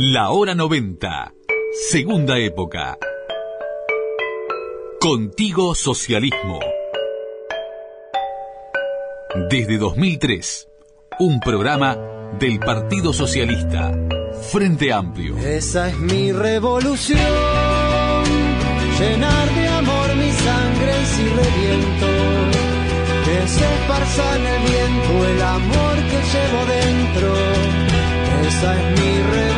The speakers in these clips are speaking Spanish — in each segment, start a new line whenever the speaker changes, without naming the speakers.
La hora 90, segunda época. Contigo Socialismo. Desde 2003, un programa del Partido Socialista, Frente Amplio.
Esa es mi revolución, llenar de amor mi sangre si reviento, que se esparza en el viento el amor que llevo dentro. Esa es mi revolución,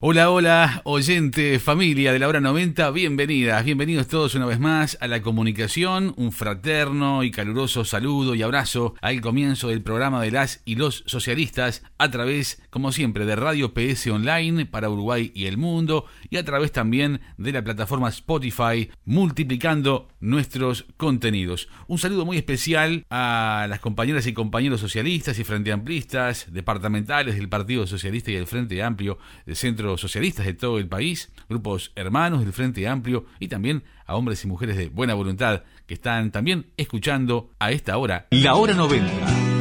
Hola, hola, oyente, familia de la hora 90, bienvenidas, bienvenidos todos una vez más a la comunicación, un fraterno y caluroso saludo y abrazo al comienzo del programa de las y los socialistas a través, como siempre, de Radio PS Online para Uruguay y el mundo y a través también de la plataforma Spotify, multiplicando nuestros contenidos. Un saludo muy especial a las compañeras y compañeros socialistas y frente amplistas, departamentales del Partido Socialista y del Frente Amplio, del Centro socialistas de todo el país, grupos hermanos del Frente Amplio y también a hombres y mujeres de buena voluntad que están también escuchando a esta hora. La hora 90.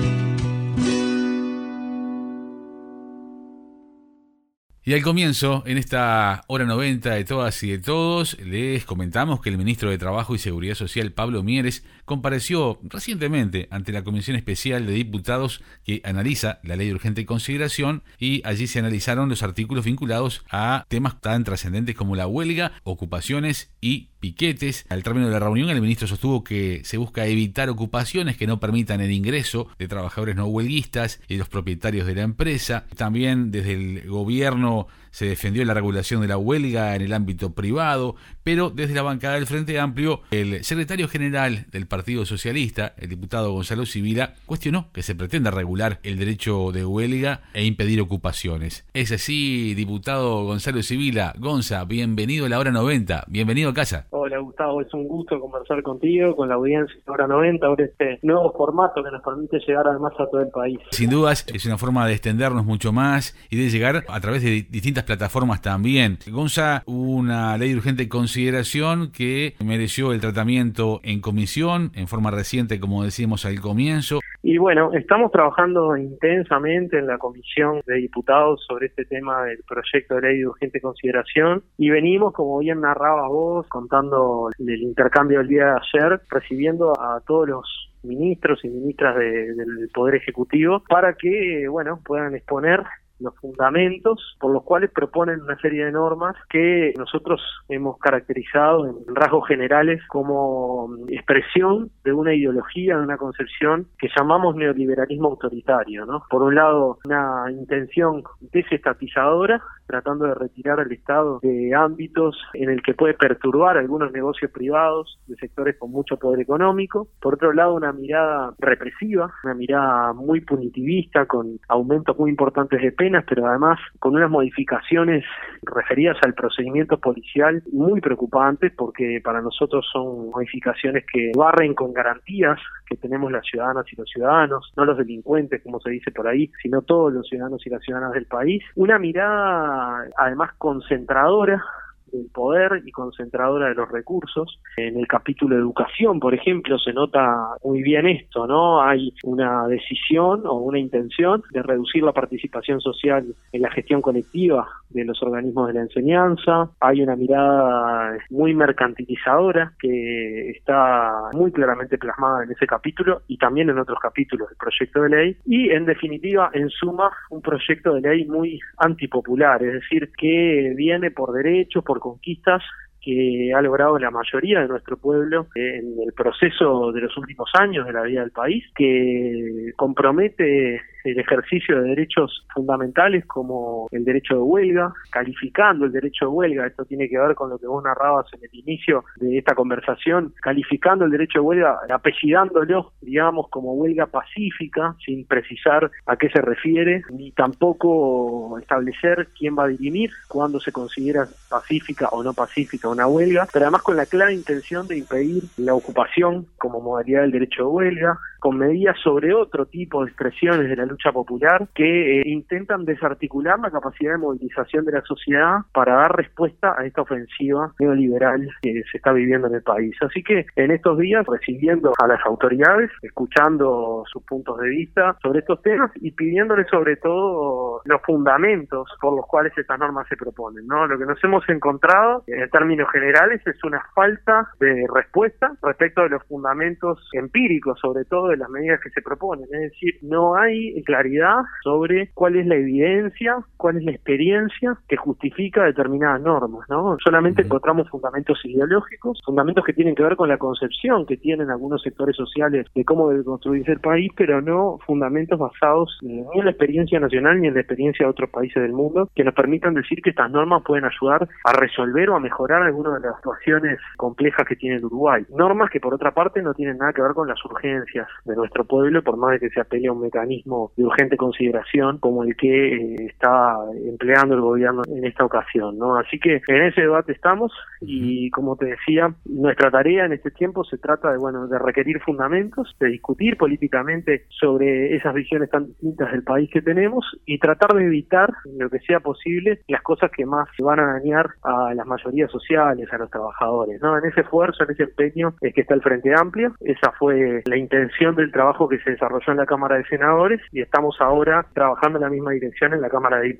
Y al comienzo, en esta hora 90 de todas y de todos, les comentamos que el ministro de Trabajo y Seguridad Social, Pablo Mieres, compareció recientemente ante la Comisión Especial de Diputados que analiza la ley de urgente consideración y allí se analizaron los artículos vinculados a temas tan trascendentes como la huelga, ocupaciones y piquetes. Al término de la reunión, el ministro sostuvo que se busca evitar ocupaciones que no permitan el ingreso de trabajadores no huelguistas y los propietarios de la empresa. También desde el gobierno se defendió la regulación de la huelga en el ámbito privado, pero desde la bancada del Frente Amplio, el secretario general del Partido Socialista, el diputado Gonzalo Civila, cuestionó que se pretenda regular el derecho de huelga e impedir ocupaciones. Es así, diputado Gonzalo Civila. Gonza, bienvenido a la hora 90, bienvenido a casa.
Hola Gustavo, es un gusto conversar contigo, con la audiencia de hora 90, ahora este nuevo formato que nos permite llegar además a todo el país.
Sin dudas, es una forma de extendernos mucho más y de llegar a través de distintas plataformas también. Gonza, una ley de urgente consideración que mereció el tratamiento en comisión, en forma reciente, como decíamos al comienzo.
Y bueno, estamos trabajando intensamente en la comisión de diputados sobre este tema del proyecto de ley de urgente consideración y venimos, como bien narrabas vos, contando el intercambio del día de ayer, recibiendo a todos los ministros y ministras de- del Poder Ejecutivo para que, bueno, puedan exponer los fundamentos por los cuales proponen una serie de normas que nosotros hemos caracterizado en rasgos generales como expresión de una ideología, de una concepción que llamamos neoliberalismo autoritario, ¿no? Por un lado, una intención desestatizadora, tratando de retirar al Estado de ámbitos en el que puede perturbar algunos negocios privados de sectores con mucho poder económico. Por otro lado, una mirada represiva, una mirada muy punitivista, con aumentos muy importantes de penas, pero además con unas modificaciones referidas al procedimiento policial muy preocupantes, porque para nosotros son modificaciones que barren con garantías que tenemos las ciudadanas y los ciudadanos, no los delincuentes, como se dice por ahí, sino todos los ciudadanos y las ciudadanas del país. Una mirada además concentradora del poder y concentradora de los recursos. En el capítulo educación, por ejemplo, se nota muy bien esto, ¿no? Hay una decisión o una intención de reducir la participación social en la gestión colectiva de los organismos de la enseñanza. Hay una mirada muy mercantilizadora que está muy claramente plasmada en ese capítulo y también en otros capítulos del proyecto de ley. Y, en definitiva, en suma, un proyecto de ley muy antipopular, es decir, que viene por derechos, por conquistas que ha logrado la mayoría de nuestro pueblo en el proceso de los últimos años de la vida del país, que compromete el ejercicio de derechos fundamentales como el derecho de huelga, calificando el derecho de huelga, esto tiene que ver con lo que vos narrabas en el inicio de esta conversación, calificando el derecho de huelga, apellidándolo, digamos, como huelga pacífica, sin precisar a qué se refiere, ni tampoco establecer quién va a dirimir, cuándo se considera pacífica o no pacífica una huelga, pero además con la clara intención de impedir la ocupación como modalidad del derecho de huelga, con medidas sobre otro tipo de expresiones de la lucha popular que eh, intentan desarticular la capacidad de movilización de la sociedad para dar respuesta a esta ofensiva neoliberal que se está viviendo en el país. Así que en estos días recibiendo a las autoridades, escuchando sus puntos de vista sobre estos temas y pidiéndoles sobre todo los fundamentos por los cuales estas normas se proponen. ¿no? Lo que nos hemos encontrado en términos generales es una falta de respuesta respecto de los fundamentos empíricos, sobre todo de las medidas que se proponen. Es decir, no hay claridad sobre cuál es la evidencia, cuál es la experiencia que justifica determinadas normas. ¿no? Solamente encontramos fundamentos ideológicos, fundamentos que tienen que ver con la concepción que tienen algunos sectores sociales de cómo debe construirse el país, pero no fundamentos basados ni en la experiencia nacional ni en la experiencia de otros países del mundo que nos permitan decir que estas normas pueden ayudar a resolver o a mejorar algunas de las situaciones complejas que tiene el Uruguay. Normas que por otra parte no tienen nada que ver con las urgencias de nuestro pueblo, por más de que se apele a un mecanismo de urgente consideración como el que eh, está empleando el gobierno en esta ocasión. ¿no? Así que en ese debate estamos y como te decía, nuestra tarea en este tiempo se trata de bueno de requerir fundamentos, de discutir políticamente sobre esas visiones tan distintas del país que tenemos y tratar de evitar lo que sea posible las cosas que más van a dañar a las mayorías sociales, a los trabajadores. ¿no? En ese esfuerzo, en ese empeño es que está el Frente Amplio. Esa fue la intención del trabajo que se desarrolló en la Cámara de Senadores y estamos ahora trabajando en la misma dirección en la Cámara de Diputados.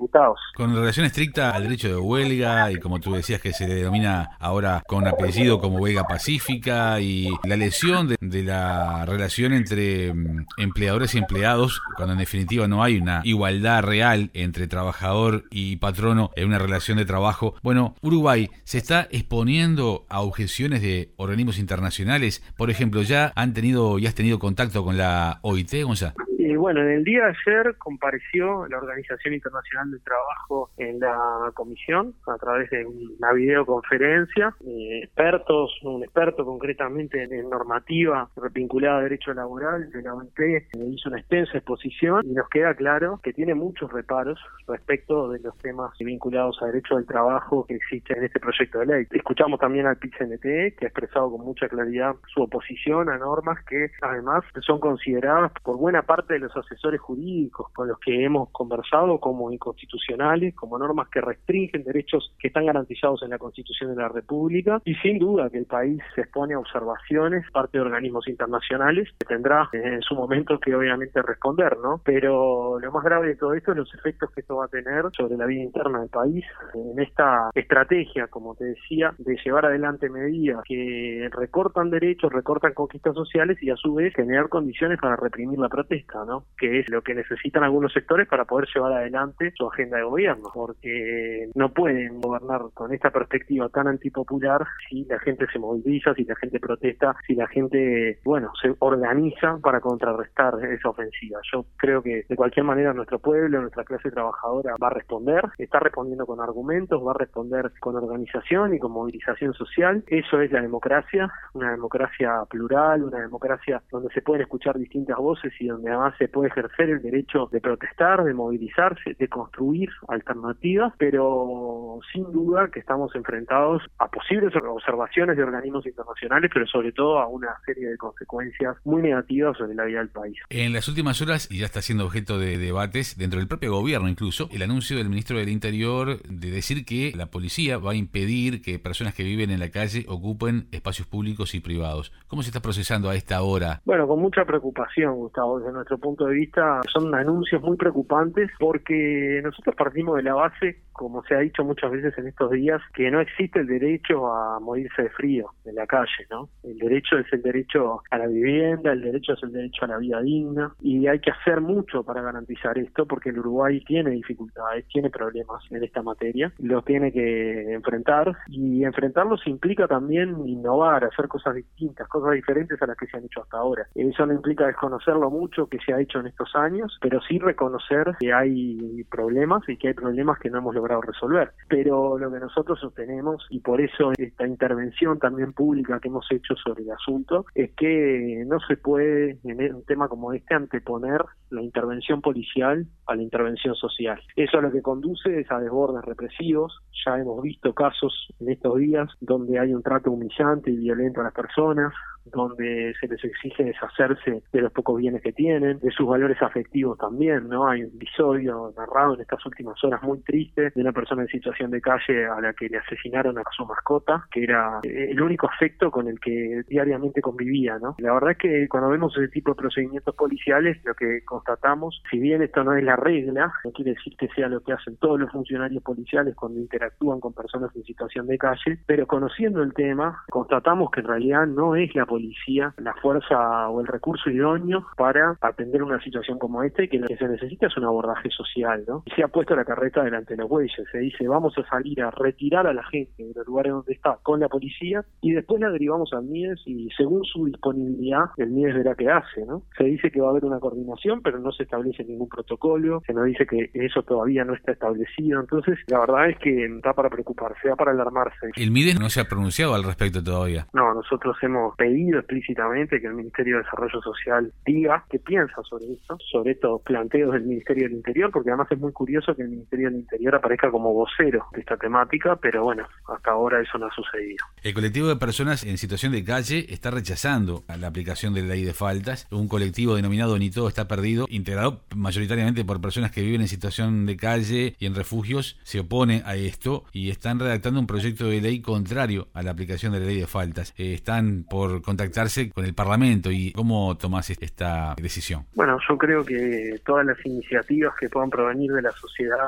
Con relación estricta al derecho de huelga y como tú decías que se le denomina ahora con apellido como huelga pacífica y la lesión de, la relación entre mm, empleadores y empleados cuando en definitiva no hay una igualdad real entre trabajador y patrono en una relación de trabajo. Bueno, Uruguay se está exponiendo a objeciones de organismos internacionales. Por ejemplo, ya han tenido y has tenido contacto con la OIT, Gonzalo.
Y bueno, en el día de ayer compareció la Organización Internacional del Trabajo en la comisión a través de una videoconferencia. Eh, expertos, un experto concretamente en normativa vinculada a derecho laboral de la OIT eh, hizo una extensa exposición y nos queda claro que tiene muchos reparos respecto de los temas vinculados a derecho del trabajo que existe en este proyecto de ley. Escuchamos también al PICNT que ha expresado con mucha claridad su oposición a normas que además son consideradas por buena parte los asesores jurídicos con los que hemos conversado como inconstitucionales, como normas que restringen derechos que están garantizados en la Constitución de la República y sin duda que el país se expone a observaciones parte de organismos internacionales que tendrá en su momento que obviamente responder, ¿no? Pero lo más grave de todo esto es los efectos que esto va a tener sobre la vida interna del país en esta estrategia, como te decía, de llevar adelante medidas que recortan derechos, recortan conquistas sociales y a su vez generar condiciones para reprimir la protesta, Que es lo que necesitan algunos sectores para poder llevar adelante su agenda de gobierno, porque no pueden gobernar con esta perspectiva tan antipopular si la gente se moviliza, si la gente protesta, si la gente, bueno, se organiza para contrarrestar esa ofensiva. Yo creo que de cualquier manera nuestro pueblo, nuestra clase trabajadora va a responder, está respondiendo con argumentos, va a responder con organización y con movilización social. Eso es la democracia, una democracia plural, una democracia donde se pueden escuchar distintas voces y donde además se puede ejercer el derecho de protestar, de movilizarse, de construir alternativas, pero sin duda que estamos enfrentados a posibles observaciones de organismos internacionales, pero sobre todo a una serie de consecuencias muy negativas sobre la vida del país.
En las últimas horas, y ya está siendo objeto de debates dentro del propio gobierno incluso, el anuncio del ministro del Interior de decir que la policía va a impedir que personas que viven en la calle ocupen espacios públicos y privados. ¿Cómo se está procesando a esta hora?
Bueno, con mucha preocupación, Gustavo, desde nuestro punto de vista son anuncios muy preocupantes porque nosotros partimos de la base como se ha dicho muchas veces en estos días, que no existe el derecho a morirse de frío en la calle, ¿no? El derecho es el derecho a la vivienda, el derecho es el derecho a la vida digna, y hay que hacer mucho para garantizar esto, porque el Uruguay tiene dificultades, tiene problemas en esta materia, los tiene que enfrentar, y enfrentarlos implica también innovar, hacer cosas distintas, cosas diferentes a las que se han hecho hasta ahora. Eso no implica desconocerlo mucho que se ha hecho en estos años, pero sí reconocer que hay problemas y que hay problemas que no hemos logrado resolver. Pero lo que nosotros sostenemos, y por eso esta intervención también pública que hemos hecho sobre el asunto, es que no se puede en un tema como este anteponer la intervención policial a la intervención social. Eso lo que conduce es a desbordes represivos. Ya hemos visto casos en estos días donde hay un trato humillante y violento a las personas, donde se les exige deshacerse de los pocos bienes que tienen, de sus valores afectivos también, ¿no? Hay un episodio narrado en estas últimas horas muy triste de una persona en situación de calle a la que le asesinaron a su mascota, que era eh, el único afecto con el que diariamente convivía, ¿no? La verdad es que cuando vemos ese tipo de procedimientos policiales, lo que constatamos, si bien esto no es la regla, no quiere decir que sea lo que hacen todos los funcionarios policiales cuando interactúan con personas en situación de calle, pero conociendo el tema, constatamos que en realidad no es la policía la fuerza o el recurso idóneo para atender una situación como esta y que lo que se necesita es un abordaje social, ¿no? Y se ha puesto la carreta delante de los bueyes, se dice vamos a salir a retirar a la gente de los lugares donde está con la policía y después la derivamos al MIES y según su disponibilidad el MIES verá qué hace, ¿no? Se dice que va a haber una coordinación pero no se establece ningún protocolo, se nos dice que eso todavía no está establecido, entonces la verdad es que está para preocuparse, da para alarmarse.
El MIES no se ha pronunciado al respecto todavía.
No, nosotros hemos pedido explícitamente que el Ministerio de Desarrollo Social diga qué piensa sobre esto, sobre estos planteos del Ministerio del Interior, porque además es muy curioso que el Ministerio del Interior aparezca como vocero de esta temática, pero bueno, hasta ahora eso no ha sucedido.
El colectivo de personas en situación de calle está rechazando la aplicación de la ley de faltas. Un colectivo denominado Ni Todo Está Perdido, integrado mayoritariamente por personas que viven en situación de calle y en refugios, se opone a esto y están redactando un proyecto de ley contrario a la aplicación de la ley de faltas. Eh, están por contactarse con el Parlamento y cómo tomás esta decisión.
Bueno, yo creo que todas las iniciativas que puedan provenir de la sociedad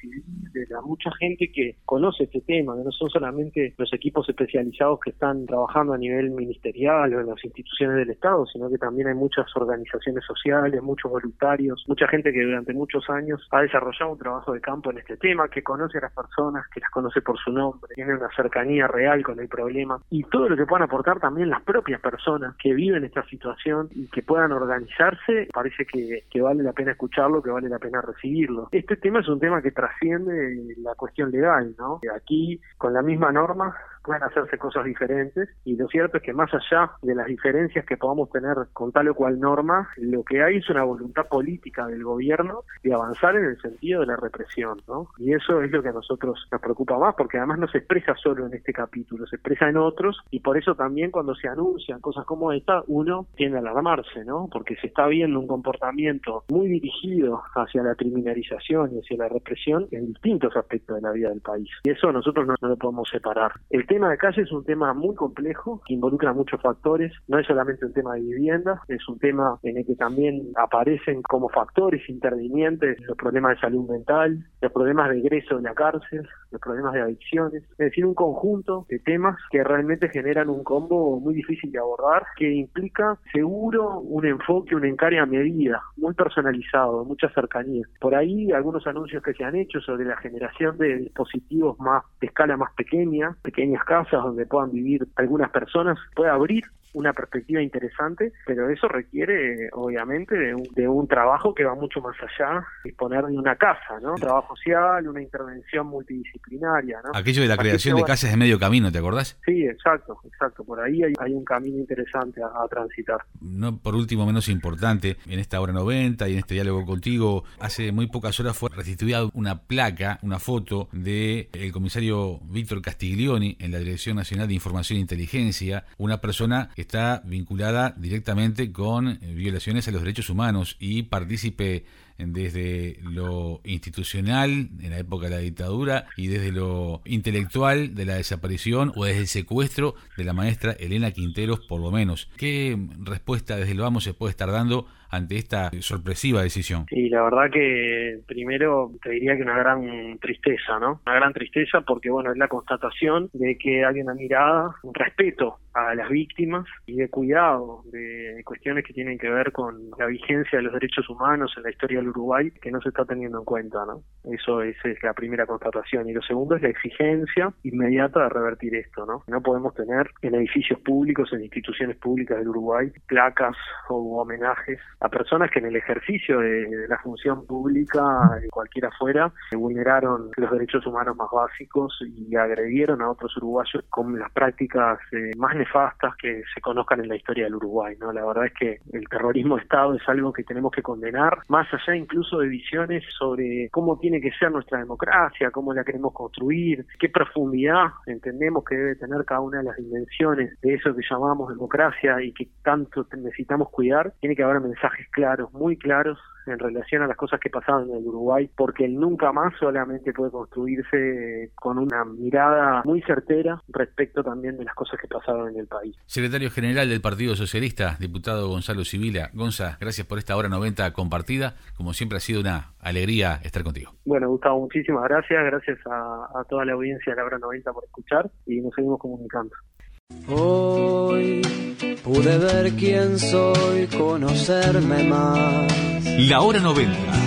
civil, de la mucha gente que conoce este tema, que no son solamente los equipos especializados que están trabajando a nivel ministerial o en las instituciones del Estado, sino que también hay muchas organizaciones sociales, muchos voluntarios, mucha gente que durante muchos años ha desarrollado un trabajo de campo en este tema, que conoce a las personas, que las conoce por su nombre, tiene una cercanía real con el problema y todo lo que puedan aportar también las propias personas que viven esta situación y que puedan organizarse, parece que, que vale la pena escucharlo, que vale la pena recibirlo. Este tema es un tema que trasciende la cuestión legal, ¿no? Aquí, con la misma norma, pueden hacerse cosas diferentes y lo cierto es que más allá de las diferencias que podamos tener con tal o cual norma, lo que hay es una voluntad política del gobierno de avanzar en el sentido de la represión, ¿no? Y eso es lo que a nosotros nos preocupa más porque además no se expresa solo en este capítulo, se expresa en otros y por eso también cuando se anuncian cosas como esta, uno tiende a alarmarse, ¿no? Porque se está viendo un comportamiento muy dirigido hacia la criminalización y hacia la represión en distintos aspectos de la vida del país. Y eso nosotros no, no lo podemos separar. El tema de calle es un tema muy complejo que involucra muchos factores. No es solamente un tema de vivienda, es un tema en el que también aparecen como factores intervinientes los problemas de salud mental, los problemas de egreso de la cárcel, los problemas de adicciones. Es decir, un conjunto de temas que realmente generan un combo muy difícil de abordar que implica seguro un enfoque, un encare a medida, muy personalizado, mucha cercanía. Por ahí algunos anuncios que se han hecho sobre la generación de dispositivos más de escala más pequeña, pequeñas casas donde puedan vivir algunas personas, puede abrir una perspectiva interesante, pero eso requiere obviamente de un, de un trabajo que va mucho más allá, disponer de una casa, ¿no? Un trabajo social, una intervención multidisciplinaria, ¿no?
Aquello de la creación de casas de medio camino, ¿te acordás?
Sí, exacto, exacto. Por ahí hay, hay un camino interesante a, a, transitar.
No por último menos importante, en esta hora 90 y en este diálogo contigo, hace muy pocas horas fue restituida una placa, una foto de el comisario Víctor Castiglioni en la Dirección Nacional de Información e Inteligencia, una persona está vinculada directamente con eh, violaciones a los derechos humanos y partícipe desde lo institucional en la época de la dictadura y desde lo intelectual de la desaparición o desde el secuestro de la maestra Elena Quinteros por lo menos. ¿Qué respuesta desde lo vamos se puede estar dando ante esta sorpresiva decisión?
Sí, la verdad que primero te diría que una gran tristeza, ¿no? Una gran tristeza porque, bueno, es la constatación de que hay una mirada, un respeto a las víctimas y de cuidado de cuestiones que tienen que ver con la vigencia de los derechos humanos en la historia del Uruguay que no se está teniendo en cuenta, ¿no? Eso es, es la primera constatación. Y lo segundo es la exigencia inmediata de revertir esto, ¿no? No podemos tener en edificios públicos, en instituciones públicas del Uruguay, placas o homenajes a personas que en el ejercicio de, la función pública, cualquiera fuera, vulneraron los derechos humanos más básicos y agredieron a otros uruguayos con las prácticas eh, más nefastas que se conozcan en la historia del Uruguay. ¿no? La verdad es que el terrorismo de Estado es algo que tenemos que condenar, más allá incluso de visiones sobre cómo tiene que ser nuestra democracia, cómo la queremos construir, qué profundidad entendemos que debe tener cada una de las dimensiones de eso que llamamos democracia y que tanto necesitamos cuidar, tiene que haber mensajes claros, muy claros en relación a las cosas que pasaban en el Uruguay, porque el nunca más solamente puede construirse con una mirada muy certera respecto también de las cosas que pasaban en el país.
Secretario General del Partido Socialista, diputado Gonzalo Civila. Gonza, gracias por esta hora 90 compartida. Como siempre ha sido una alegría estar contigo.
Bueno, Gustavo, muchísimas gracias. Gracias a, a toda la audiencia de la hora 90 por escuchar y nos seguimos comunicando.
Hoy pude ver quién soy, conocerme más.
La hora 90.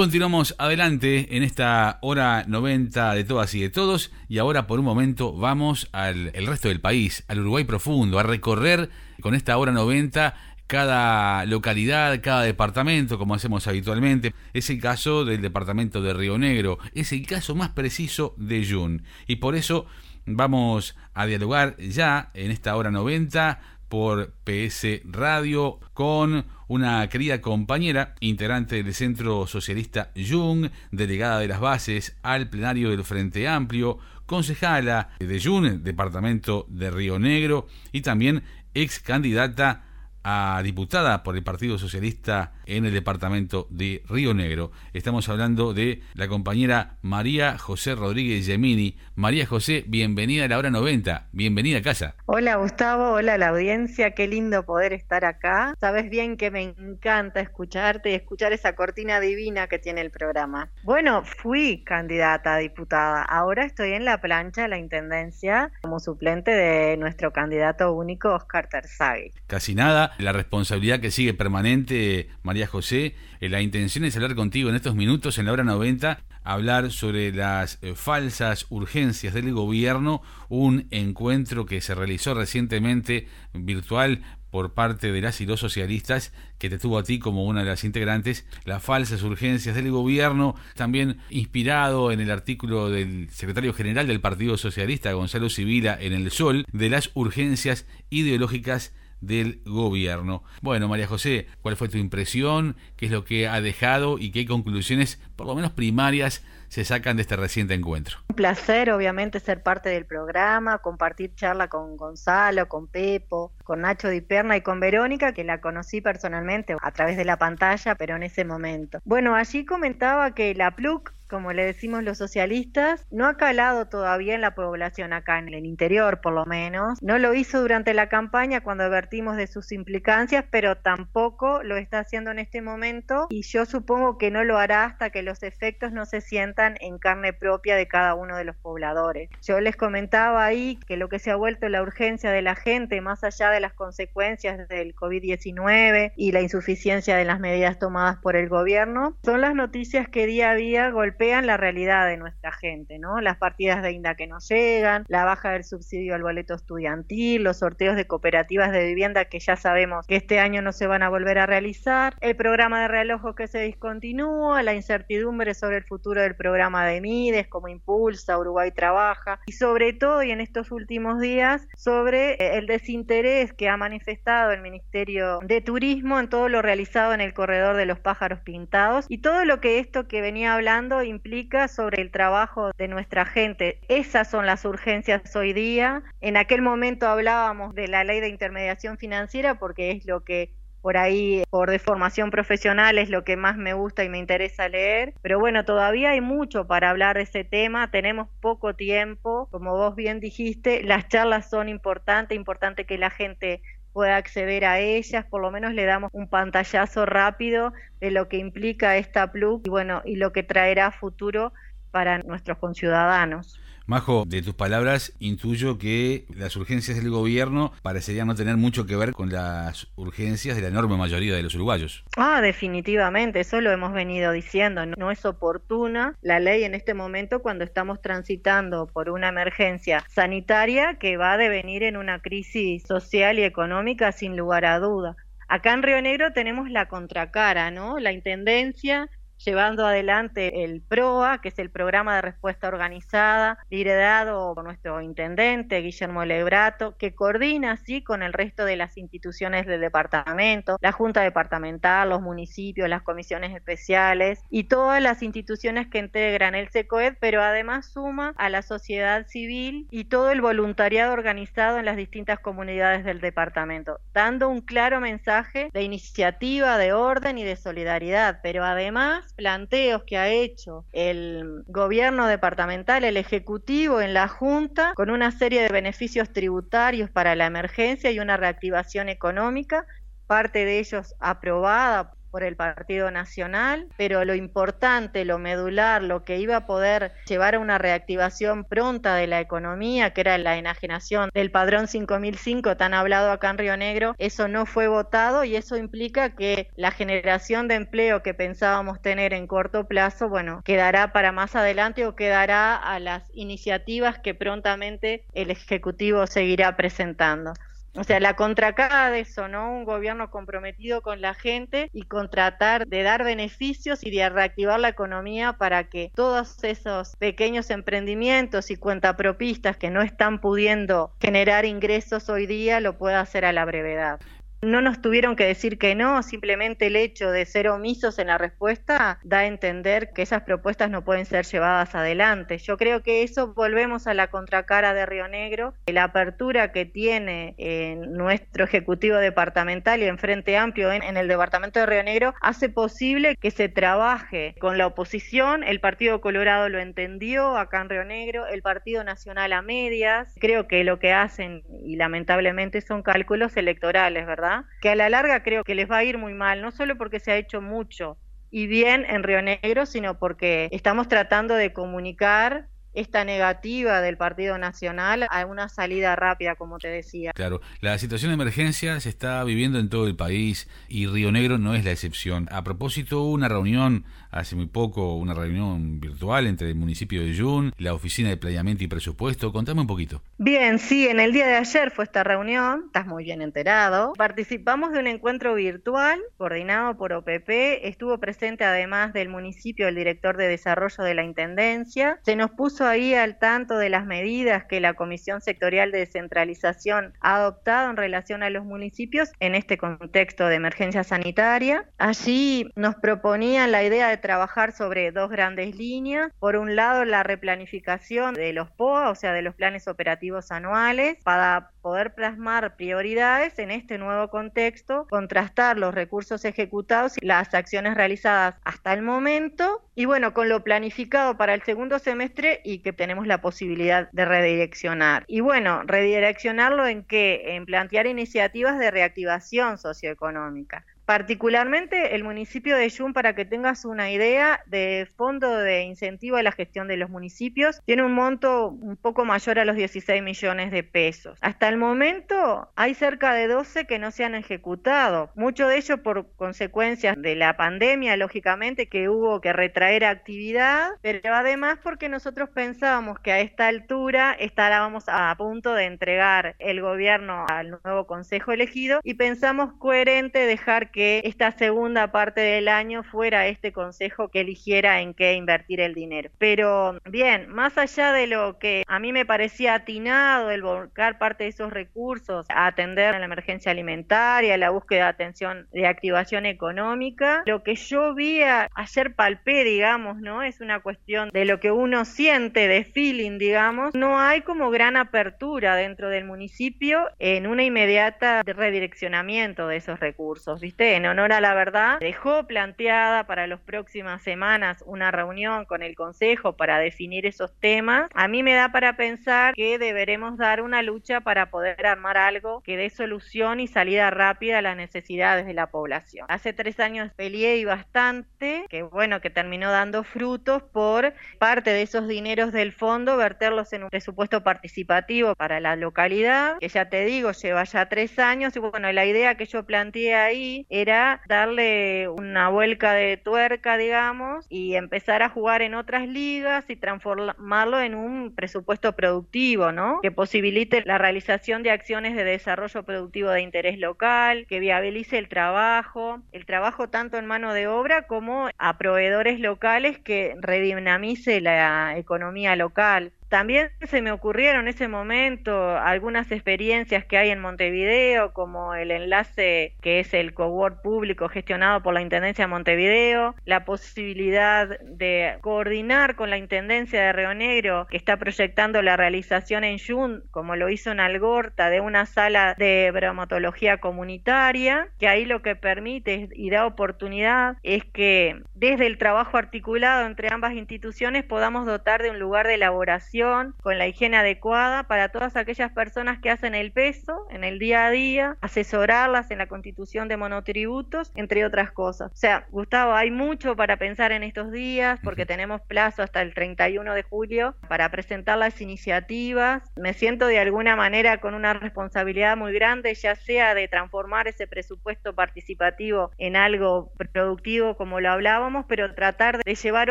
Continuamos adelante en esta hora 90 de todas y de todos y ahora por un momento vamos al el resto del país, al Uruguay profundo, a recorrer con esta hora 90 cada localidad, cada departamento, como hacemos habitualmente. Es el caso del departamento de Río Negro, es el caso más preciso de Jun. Y por eso vamos a dialogar ya en esta hora 90 por PS Radio con una querida compañera, integrante del Centro Socialista Jung, delegada de las bases al plenario del Frente Amplio, concejala de Jun, departamento de Río Negro, y también ex candidata a diputada por el Partido Socialista en el departamento de Río Negro. Estamos hablando de la compañera María José Rodríguez Gemini. María José, bienvenida a la hora 90, bienvenida a casa.
Hola Gustavo, hola a la audiencia, qué lindo poder estar acá. Sabes bien que me encanta escucharte y escuchar esa cortina divina que tiene el programa. Bueno, fui candidata a diputada, ahora estoy en la plancha de la Intendencia como suplente de nuestro candidato único Oscar Terzagui.
Casi nada, la responsabilidad que sigue permanente, María José. Eh, la intención es hablar contigo en estos minutos, en la hora 90, hablar sobre las eh, falsas urgencias del gobierno, un encuentro que se realizó recientemente virtual por parte de las y los socialistas, que te tuvo a ti como una de las integrantes, las falsas urgencias del gobierno, también inspirado en el artículo del secretario general del Partido Socialista, Gonzalo Civila, en El Sol, de las urgencias ideológicas del gobierno. Bueno, María José, ¿cuál fue tu impresión? ¿Qué es lo que ha dejado y qué conclusiones, por lo menos primarias, se sacan de este reciente encuentro?
Un placer, obviamente, ser parte del programa, compartir charla con Gonzalo, con Pepo, con Nacho Di Perna y con Verónica, que la conocí personalmente a través de la pantalla, pero en ese momento. Bueno, allí comentaba que la PLUC como le decimos los socialistas, no ha calado todavía en la población acá en el interior, por lo menos. No lo hizo durante la campaña cuando advertimos de sus implicancias, pero tampoco lo está haciendo en este momento y yo supongo que no lo hará hasta que los efectos no se sientan en carne propia de cada uno de los pobladores. Yo les comentaba ahí que lo que se ha vuelto la urgencia de la gente, más allá de las consecuencias del COVID-19 y la insuficiencia de las medidas tomadas por el gobierno, son las noticias que día a día golpean la realidad de nuestra gente, ¿no? Las partidas de INDA que no llegan, la baja del subsidio al boleto estudiantil, los sorteos de cooperativas de vivienda que ya sabemos que este año no se van a volver a realizar, el programa de realojo que se discontinúa, la incertidumbre sobre el futuro del programa de Mides, como impulsa, Uruguay trabaja, y sobre todo, y en estos últimos días, sobre eh, el desinterés que ha manifestado el Ministerio de Turismo en todo lo realizado en el corredor de los pájaros pintados y todo lo que esto que venía hablando implica sobre el trabajo de nuestra gente. Esas son las urgencias hoy día. En aquel momento hablábamos de la ley de intermediación financiera porque es lo que por ahí, por deformación profesional, es lo que más me gusta y me interesa leer. Pero bueno, todavía hay mucho para hablar de ese tema, tenemos poco tiempo, como vos bien dijiste, las charlas son importantes, importante que la gente pueda acceder a ellas, por lo menos le damos un pantallazo rápido de lo que implica esta plug y bueno, y lo que traerá futuro para nuestros conciudadanos.
Majo, de tus palabras intuyo que las urgencias del gobierno parecerían no tener mucho que ver con las urgencias de la enorme mayoría de los uruguayos.
Ah, definitivamente, eso lo hemos venido diciendo. No es oportuna la ley en este momento cuando estamos transitando por una emergencia sanitaria que va a devenir en una crisis social y económica sin lugar a duda. Acá en Río Negro tenemos la contracara, ¿no? La Intendencia llevando adelante el PROA, que es el Programa de Respuesta Organizada, liderado por nuestro intendente Guillermo Lebrato, que coordina así con el resto de las instituciones del departamento, la Junta Departamental, los municipios, las comisiones especiales y todas las instituciones que integran el SECOED, pero además suma a la sociedad civil y todo el voluntariado organizado en las distintas comunidades del departamento, dando un claro mensaje de iniciativa, de orden y de solidaridad, pero además planteos que ha hecho el gobierno departamental, el Ejecutivo en la Junta, con una serie de beneficios tributarios para la emergencia y una reactivación económica, parte de ellos aprobada por el Partido Nacional, pero lo importante, lo medular, lo que iba a poder llevar a una reactivación pronta de la economía, que era la enajenación del padrón 5005 tan hablado acá en Río Negro, eso no fue votado y eso implica que la generación de empleo que pensábamos tener en corto plazo, bueno, quedará para más adelante o quedará a las iniciativas que prontamente el Ejecutivo seguirá presentando. O sea, la contracara de eso, ¿no? Un gobierno comprometido con la gente y con tratar de dar beneficios y de reactivar la economía para que todos esos pequeños emprendimientos y cuentapropistas que no están pudiendo generar ingresos hoy día lo pueda hacer a la brevedad. No nos tuvieron que decir que no, simplemente el hecho de ser omisos en la respuesta da a entender que esas propuestas no pueden ser llevadas adelante. Yo creo que eso volvemos a la contracara de Río Negro, la apertura que tiene en nuestro Ejecutivo Departamental y en Frente Amplio en, en el Departamento de Río Negro hace posible que se trabaje con la oposición. El Partido Colorado lo entendió acá en Río Negro, el Partido Nacional a medias. Creo que lo que hacen, y lamentablemente, son cálculos electorales, ¿verdad? Que a la larga creo que les va a ir muy mal, no solo porque se ha hecho mucho y bien en Río Negro, sino porque estamos tratando de comunicar esta negativa del Partido Nacional a una salida rápida, como te decía.
Claro, la situación de emergencia se está viviendo en todo el país y Río Negro no es la excepción. A propósito, hubo una reunión hace muy poco, una reunión virtual entre el municipio de Yun, la Oficina de Planeamiento y Presupuesto. Contame un poquito.
Bien, sí, en el día de ayer fue esta reunión, estás muy bien enterado. Participamos de un encuentro virtual coordinado por OPP, estuvo presente además del municipio el director de desarrollo de la Intendencia, se nos puso ahí al tanto de las medidas que la Comisión Sectorial de Descentralización ha adoptado en relación a los municipios en este contexto de emergencia sanitaria. Allí nos proponían la idea de trabajar sobre dos grandes líneas. Por un lado, la replanificación de los POA, o sea, de los planes operativos anuales, para poder plasmar prioridades en este nuevo contexto, contrastar los recursos ejecutados y las acciones realizadas hasta el momento y bueno, con lo planificado para el segundo semestre y que tenemos la posibilidad de redireccionar. Y bueno, redireccionarlo en qué? En plantear iniciativas de reactivación socioeconómica. Particularmente el municipio de Yun, para que tengas una idea, de fondo de incentivo a la gestión de los municipios, tiene un monto un poco mayor a los 16 millones de pesos. Hasta el momento hay cerca de 12 que no se han ejecutado, mucho de ello por consecuencias de la pandemia, lógicamente, que hubo que retraer actividad, pero además porque nosotros pensábamos que a esta altura estábamos a punto de entregar el gobierno al nuevo consejo elegido y pensamos coherente dejar que que esta segunda parte del año fuera este consejo que eligiera en qué invertir el dinero. Pero bien, más allá de lo que a mí me parecía atinado el volcar parte de esos recursos a atender a la emergencia alimentaria, la búsqueda de atención de activación económica, lo que yo vi ayer palpé, digamos, ¿no? Es una cuestión de lo que uno siente, de feeling, digamos. No hay como gran apertura dentro del municipio en una inmediata redireccionamiento de esos recursos, ¿viste? En honor a la verdad, dejó planteada para las próximas semanas una reunión con el Consejo para definir esos temas. A mí me da para pensar que deberemos dar una lucha para poder armar algo que dé solución y salida rápida a las necesidades de la población. Hace tres años peleé y bastante que bueno, que terminó dando frutos por parte de esos dineros del fondo, verterlos en un presupuesto participativo para la localidad, que ya te digo, lleva ya tres años, y bueno, la idea que yo planteé ahí era darle una vuelca de tuerca, digamos, y empezar a jugar en otras ligas y transformarlo en un presupuesto productivo, ¿no? Que posibilite la realización de acciones de desarrollo productivo de interés local, que viabilice el trabajo, el trabajo tanto en mano de obra como a proveedores locales que redinamice la economía local. También se me ocurrieron en ese momento algunas experiencias que hay en Montevideo, como el enlace que es el cowork público gestionado por la Intendencia de Montevideo, la posibilidad de coordinar con la Intendencia de Río Negro, que está proyectando la realización en Jun, como lo hizo en Algorta, de una sala de bromatología comunitaria, que ahí lo que permite y da oportunidad es que desde el trabajo articulado entre ambas instituciones podamos dotar de un lugar de elaboración con la higiene adecuada para todas aquellas personas que hacen el peso en el día a día, asesorarlas en la constitución de monotributos, entre otras cosas. O sea, Gustavo, hay mucho para pensar en estos días porque tenemos plazo hasta el 31 de julio para presentar las iniciativas. Me siento de alguna manera con una responsabilidad muy grande, ya sea de transformar ese presupuesto participativo en algo productivo como lo hablábamos, pero tratar de llevar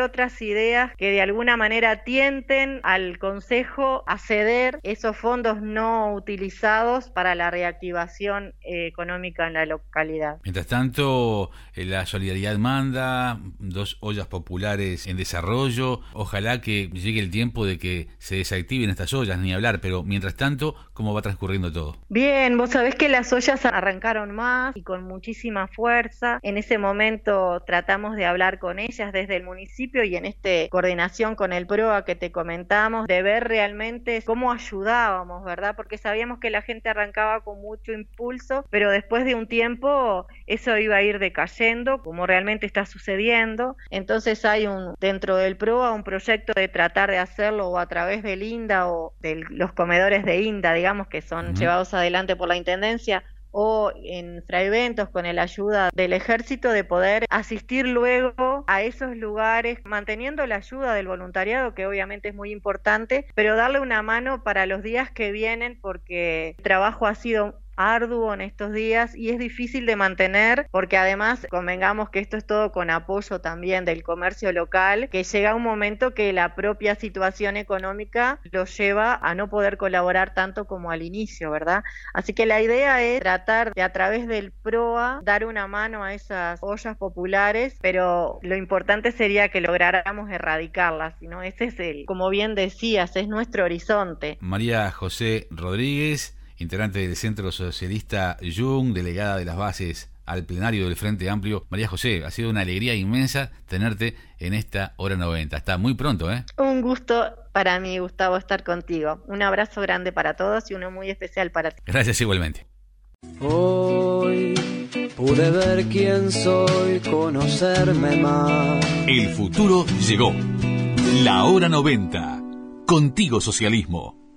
otras ideas que de alguna manera tienten al Consejo a ceder esos fondos no utilizados para la reactivación eh, económica en la localidad.
Mientras tanto, eh, la solidaridad manda, dos ollas populares en desarrollo, ojalá que llegue el tiempo de que se desactiven estas ollas, ni hablar, pero mientras tanto, ¿cómo va transcurriendo todo?
Bien, vos sabés que las ollas arrancaron más y con muchísima fuerza. En ese momento tratamos de hablar con ellas desde el municipio y en este coordinación con el PROA que te comentamos, de ver realmente cómo ayudábamos, ¿verdad? Porque sabíamos que la gente arrancaba con mucho impulso, pero después de un tiempo eso iba a ir decayendo, como realmente está sucediendo. Entonces hay un dentro del PROA un proyecto de tratar de hacerlo o a través del INDA o de los comedores de INDA, digamos, que son llevados adelante por la Intendencia o en fraiventos con la ayuda del ejército de poder asistir luego a esos lugares manteniendo la ayuda del voluntariado que obviamente es muy importante pero darle una mano para los días que vienen porque el trabajo ha sido arduo en estos días y es difícil de mantener porque además convengamos que esto es todo con apoyo también del comercio local, que llega un momento que la propia situación económica lo lleva a no poder colaborar tanto como al inicio, ¿verdad? Así que la idea es tratar de a través del PROA dar una mano a esas ollas populares, pero lo importante sería que lográramos erradicarlas, ¿no? Ese es el, como bien decías, es nuestro horizonte.
María José Rodríguez integrante del Centro Socialista Jung, delegada de las bases al plenario del Frente Amplio. María José, ha sido una alegría inmensa tenerte en esta hora 90. Está muy pronto, ¿eh?
Un gusto para mí, Gustavo, estar contigo. Un abrazo grande para todos y uno muy especial para ti.
Gracias igualmente.
Hoy pude ver quién soy, conocerme más.
El futuro llegó. La hora 90. Contigo socialismo.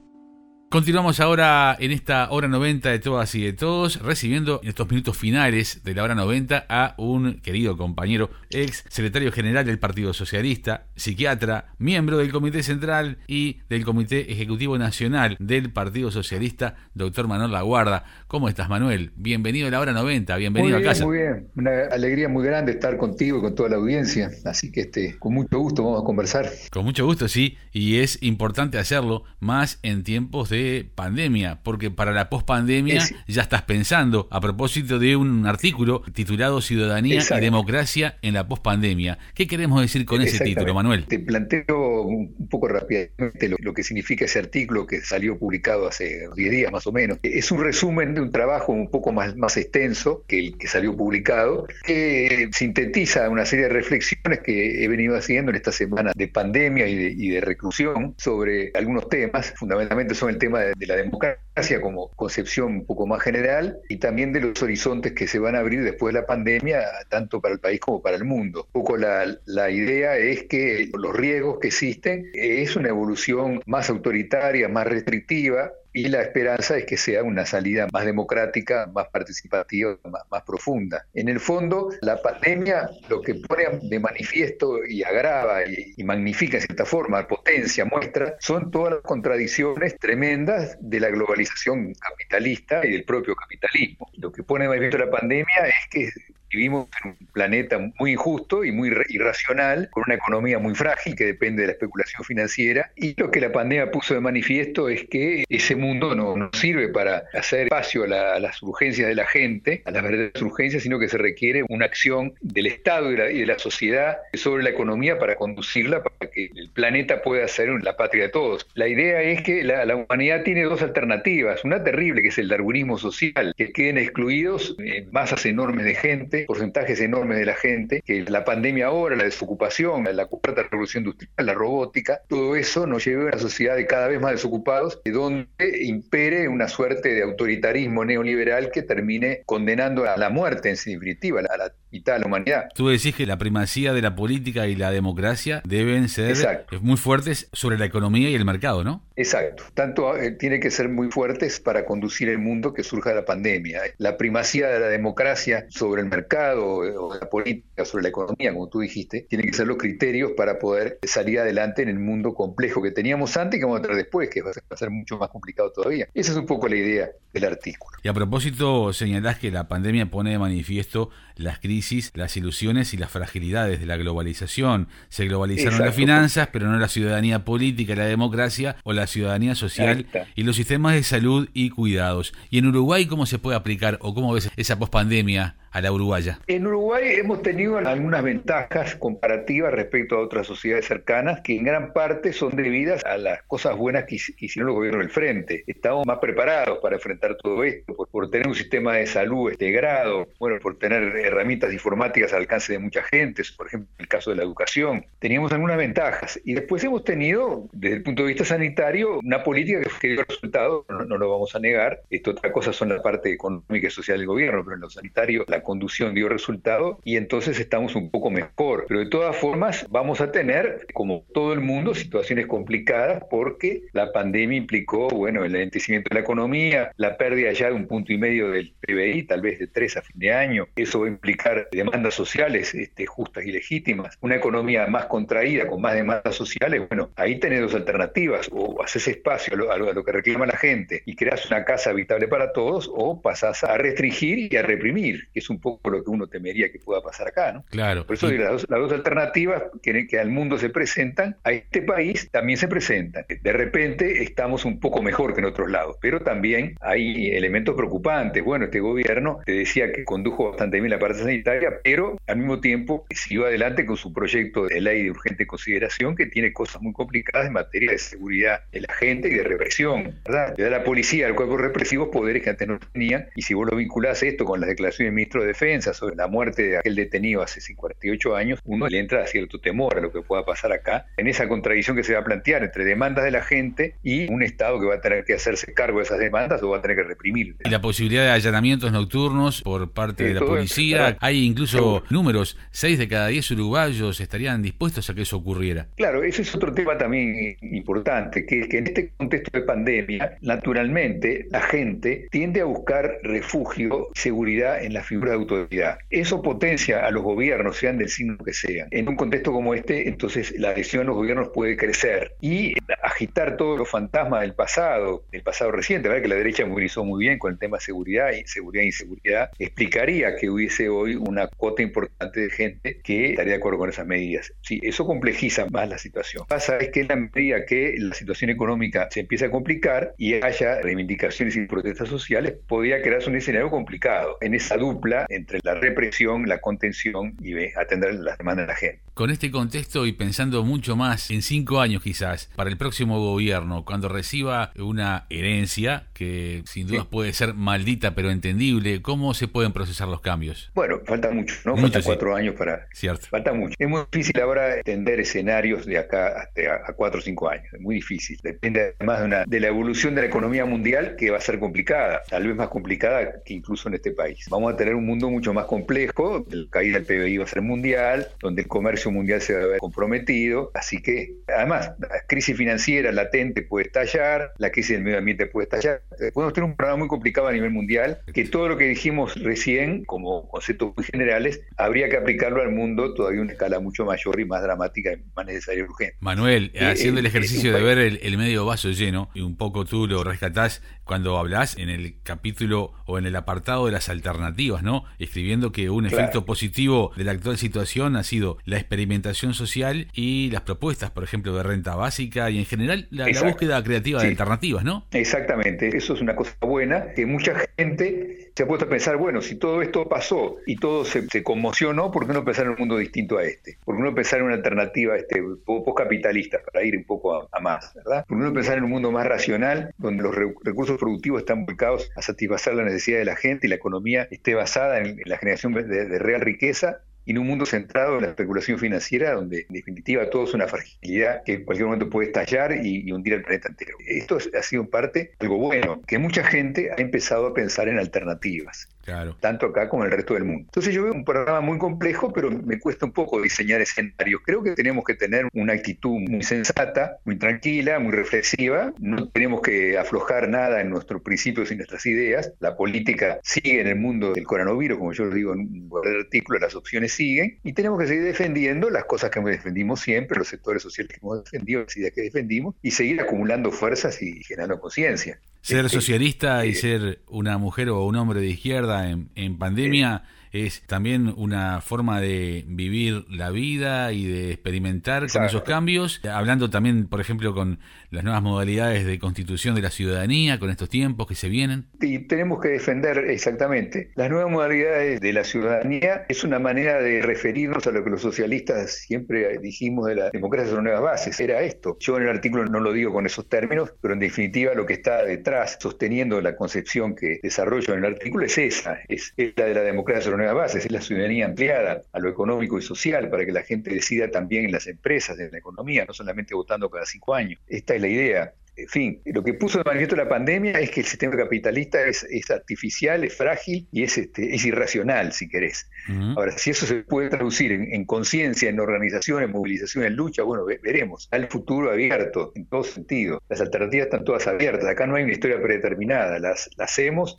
Continuamos ahora en esta hora 90 de todas y de todos, recibiendo en estos minutos finales de la hora 90 a un querido compañero, ex secretario general del Partido Socialista, psiquiatra, miembro del Comité Central y del Comité Ejecutivo Nacional del Partido Socialista, doctor Manuel Laguarda. ¿Cómo estás, Manuel? Bienvenido a la hora 90, bienvenido
a
casa.
Muy bien, una alegría muy grande estar contigo y con toda la audiencia, así que este, con mucho gusto vamos a conversar.
Con mucho gusto, sí, y es importante hacerlo más en tiempos de pandemia, porque para la pospandemia ya estás pensando a propósito de un artículo titulado Ciudadanía y Democracia en la pospandemia. ¿Qué queremos decir con ese título, Manuel?
Te planteo un poco rápidamente lo, que significa ese artículo que salió publicado hace 10 días más o menos. Es un resumen de un trabajo un poco más, más extenso que el que salió publicado, que sintetiza una serie de reflexiones que he venido haciendo en esta semana de pandemia y de, y de reclusión sobre algunos temas, fundamentalmente son el tema de, la democracia como concepción un poco más general y también de los horizontes que se van a abrir después de la pandemia, tanto para el país como para el mundo. Un poco la, la idea es que los riesgos que existen es una evolución más autoritaria, más restrictiva, y la esperanza es que sea una salida más democrática, más participativa, más, profunda. En el fondo, la pandemia lo que pone de manifiesto y agrava y, y magnifica en cierta forma, potencia, muestra, son todas las contradicciones tremendas de la globalización capitalista y del propio capitalismo. Lo que pone de manifiesto la pandemia es que Vivimos en un planeta muy injusto y muy irracional, con una economía muy frágil que depende de la especulación financiera. Y lo que la pandemia puso de manifiesto es que ese mundo no, sirve para hacer espacio a, las urgencias de la gente, a las verdaderas urgencias, sino que se requiere una acción del Estado y de la, sociedad sobre la economía para conducirla, para que el planeta pueda ser la patria de todos. La idea es que la, la humanidad tiene dos alternativas. Una terrible, que es el darwinismo social, que queden excluidos masas enormes de gente porcentajes enormes de la gente, que la pandemia ahora, la desocupación, la cuarta revolución industrial, la robótica, todo eso nos lleva a una sociedad de cada vez más desocupados, donde impere una suerte de autoritarismo neoliberal que termine condenando a la muerte en definitiva, a la mitad de la humanidad.
Tú decís que la primacía de la política y la democracia deben ser muy fuertes sobre la economía y el mercado, ¿no?
Exacto. Tanto eh, tiene que ser muy fuertes para conducir el mundo que surja la pandemia. La primacía de la democracia sobre el mercado o la política sobre la economía, como tú dijiste, tienen que ser los criterios para poder salir adelante en el mundo complejo que teníamos antes y que vamos a tener después, que va a ser mucho más complicado todavía. Esa es un poco la idea del artículo.
Y a propósito, señalás que la pandemia pone de manifiesto las crisis, las ilusiones y las fragilidades de la globalización. Se globalizaron las finanzas, pero no la ciudadanía política, la democracia o la ciudadanía social y los sistemas de salud y cuidados. ¿Y en Uruguay cómo se puede aplicar o cómo ves esa pospandemia a la uruguaya?
En Uruguay hemos tenido algunas ventajas comparativas respecto a otras sociedades cercanas que en gran parte son debidas a las cosas buenas que hicieron los gobiernos del frente. Estamos más preparados para enfrentar todo esto, por, tener un sistema de salud integrado, bueno, por tener herramientas informáticas al alcance de mucha gente, por ejemplo, en el caso de la educación. Teníamos algunas ventajas y después hemos tenido, desde el punto de vista sanitario, una política que dio resultados, no, no lo vamos a negar. Esto otra cosa son la parte económica y social del gobierno, pero en lo sanitario la conducción dio resultado y entonces estamos un poco mejor. Pero de todas formas vamos a tener, como todo el mundo, situaciones complicadas porque la pandemia implicó, bueno, el lentecimiento de la economía, la pérdida ya de un punto y medio del PBI, tal vez de tres a fin de año. Eso implicar demandas sociales este, justas y legítimas. Una economía más contraída, con más demandas sociales, bueno, ahí tenés dos alternativas. O haces espacio a lo, a lo que reclama la gente y creas una casa habitable para todos, o pasás a restringir y a reprimir, que es un poco lo que uno temería que pueda pasar acá, ¿no?
Claro.
Por eso las, dos, las, dos, alternativas que, que al mundo se presentan, a este país también se presentan. De repente estamos un poco mejor que en otros lados, pero también hay elementos preocupantes. Bueno, este gobierno te decía que condujo bastante bien la parte sanitaria, pero al mismo tiempo siguió adelante con su proyecto de ley de urgente consideración que tiene cosas muy complicadas en materia de seguridad de la gente y de represión, ¿verdad? Le da a la policía, al cuerpo represivo, poderes que antes no tenían, y si vos lo vinculás esto con las declaraciones del ministro de Defensa sobre la muerte de aquel detenido hace 58 años, uno le entra a cierto temor a lo que pueda pasar acá, en esa contradicción que se va a plantear entre demandas de la gente y un Estado que va a tener que hacerse cargo de esas demandas o va a tener que reprimir.
Y la posibilidad de allanamientos nocturnos por parte de la policía, hay incluso números, 6 de cada 10 uruguayos estarían dispuestos a que eso ocurriera.
Claro, ese es otro tema también importante, que, que en este contexto de pandemia, naturalmente la gente tiende a buscar refugio seguridad en la figura de autoridad. Eso potencia a los gobiernos, sean del signo que sean. En un contexto como este, entonces la adhesión a los gobiernos puede crecer y agitar todos los fantasmas del pasado, del pasado reciente, ¿verdad? que la derecha movilizó muy bien con el tema de seguridad y seguridad e inseguridad, explicaría que hubiese hoy una cuota importante de gente que estaría de acuerdo con esas medidas. Sí, eso complejiza más la situación. Pasa es que en la medida que la situación económica se empieza a complicar y haya reivindicaciones y protestas sociales, podría crearse un escenario complicado en esa dupla entre la represión, la contención y atender las demandas de la gente.
Con este contexto y pensando mucho más en cinco años quizás, para el próximo gobierno, cuando reciba una herencia que sin duda puede ser maldita pero entendible, ¿cómo se pueden procesar los cambios?
Bueno, falta mucho, ¿no? Falta cuatro años para...
Cierto.
Falta mucho. Es muy difícil ahora entender escenarios de acá hasta a cuatro o cinco años. Es muy difícil. Depende además de, una, de la evolución de la economía mundial que va a ser complicada, tal vez más complicada que incluso en este país. Vamos a tener un un mundo mucho más complejo, la caída del PBI va a ser mundial, donde el comercio mundial se va a ver comprometido, así que además la crisis financiera latente puede estallar, la crisis del medio ambiente puede estallar, podemos tener un programa muy complicado a nivel mundial, que todo lo que dijimos recién, como conceptos muy generales, habría que aplicarlo al mundo todavía a una escala mucho mayor y más dramática y más necesaria y urgente.
Manuel, haciendo el ejercicio de ver el, el medio vaso lleno, y un poco tú lo rescatás cuando hablas en el capítulo o en el apartado de las alternativas, ¿no? Escribiendo que un efecto positivo de la actual situación ha sido la experimentación social y las propuestas, por ejemplo, de renta básica y en general la, búsqueda creativa de alternativas, ¿no?
Exactamente, eso es una cosa buena, que mucha gente se ha puesto a pensar, bueno, si todo esto pasó y todo se, conmocionó, ¿por qué no pensar en un mundo distinto a este? ¿Por qué no pensar en una alternativa este, post-capitalista para ir un poco a, más, ¿verdad? ¿Por qué no pensar en un mundo más racional, donde los recursos productivos están volcados a satisfacer la necesidad de la gente y la economía esté basada en, la generación de real riqueza y en un mundo centrado en la especulación financiera, donde en definitiva todo es una fragilidad que en cualquier momento puede estallar y, hundir el planeta entero. Esto ha sido en parte algo bueno, que mucha gente ha empezado a pensar en alternativas. Claro. Tanto acá como en el resto del mundo. Entonces yo veo un programa muy complejo, pero me cuesta un poco diseñar escenarios. Creo que tenemos que tener una actitud muy sensata, muy tranquila, muy reflexiva. No tenemos que aflojar nada en nuestros principios y nuestras ideas. La política sigue en el mundo del coronavirus, como yo lo digo en un artículo, las opciones siguen y tenemos que seguir defendiendo las cosas que defendimos siempre, los sectores sociales que hemos defendido, las ideas que defendimos y seguir acumulando fuerzas y generando conciencia.
Ser este, socialista y eh, ser una mujer o un hombre de izquierda en, pandemia es también una forma de vivir la vida y de experimentar con esos cambios, hablando también, por ejemplo, con las nuevas modalidades de constitución de la ciudadanía, con estos tiempos que se vienen.
Y tenemos que defender exactamente. Las nuevas modalidades de la ciudadanía es una manera de referirnos a lo que los socialistas siempre dijimos de la democracia sobre nuevas bases. Era esto. Yo en el artículo no lo digo con esos términos, pero en definitiva lo que está detrás, sosteniendo la concepción que desarrollo en el artículo, es esa, es, la de la democracia sobre nuevas bases, es la ciudadanía ampliada a lo económico y social para que la gente decida también en las empresas, en la economía, no solamente votando cada cinco años. Esta es la idea. En fin, lo que puso de manifiesto la pandemia es que el sistema capitalista es, artificial, es frágil y es, este, es irracional, si querés. Ahora, si eso se puede traducir en, conciencia, en organización, en movilización, en lucha, bueno, veremos. Está el futuro abierto en todo sentido. Las alternativas están todas abiertas. Acá no hay una historia predeterminada. Las, las hacemos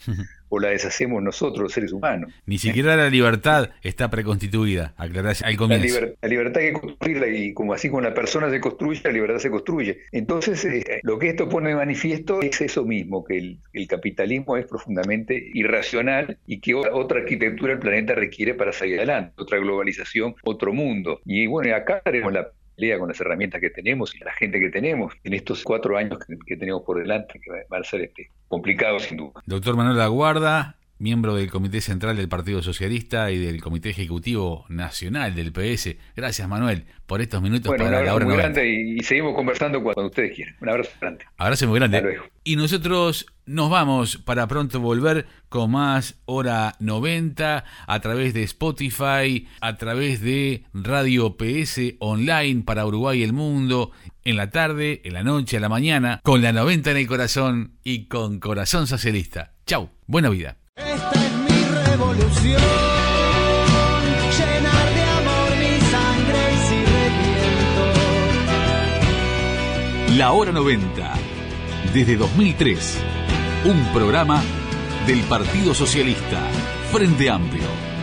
o la deshacemos nosotros, los seres humanos.
Ni siquiera la libertad está preconstituida, aclarás al comienzo.
La, libertad hay que construirla y como así como la persona se construye, la libertad se construye. Entonces, eh, lo que esto pone de manifiesto es eso mismo, que el, el, capitalismo es profundamente irracional y que otra arquitectura del planeta requiere para salir adelante, otra globalización, otro mundo. Y bueno, acá tenemos la con las herramientas que tenemos y la gente que tenemos en estos cuatro años que, tenemos por delante, que van a ser este, complicados sin duda.
Doctor Manuel Aguarda, miembro del Comité Central del Partido Socialista y del Comité Ejecutivo Nacional del PS. Gracias, Manuel, por estos minutos
bueno, para un abrazo muy grande y, seguimos conversando cuando ustedes quieran. Un abrazo grande.
Abrazo muy grande. Y nosotros nos vamos para pronto volver con más Hora 90 a través de Spotify, a través de Radio PS Online para Uruguay y el mundo, en la tarde, en la noche, a la mañana, con la 90 en el corazón y con Corazón Socialista. Chau, buena vida.
La hora 90. Desde 2003. Un programa del Partido Socialista. Frente Amplio.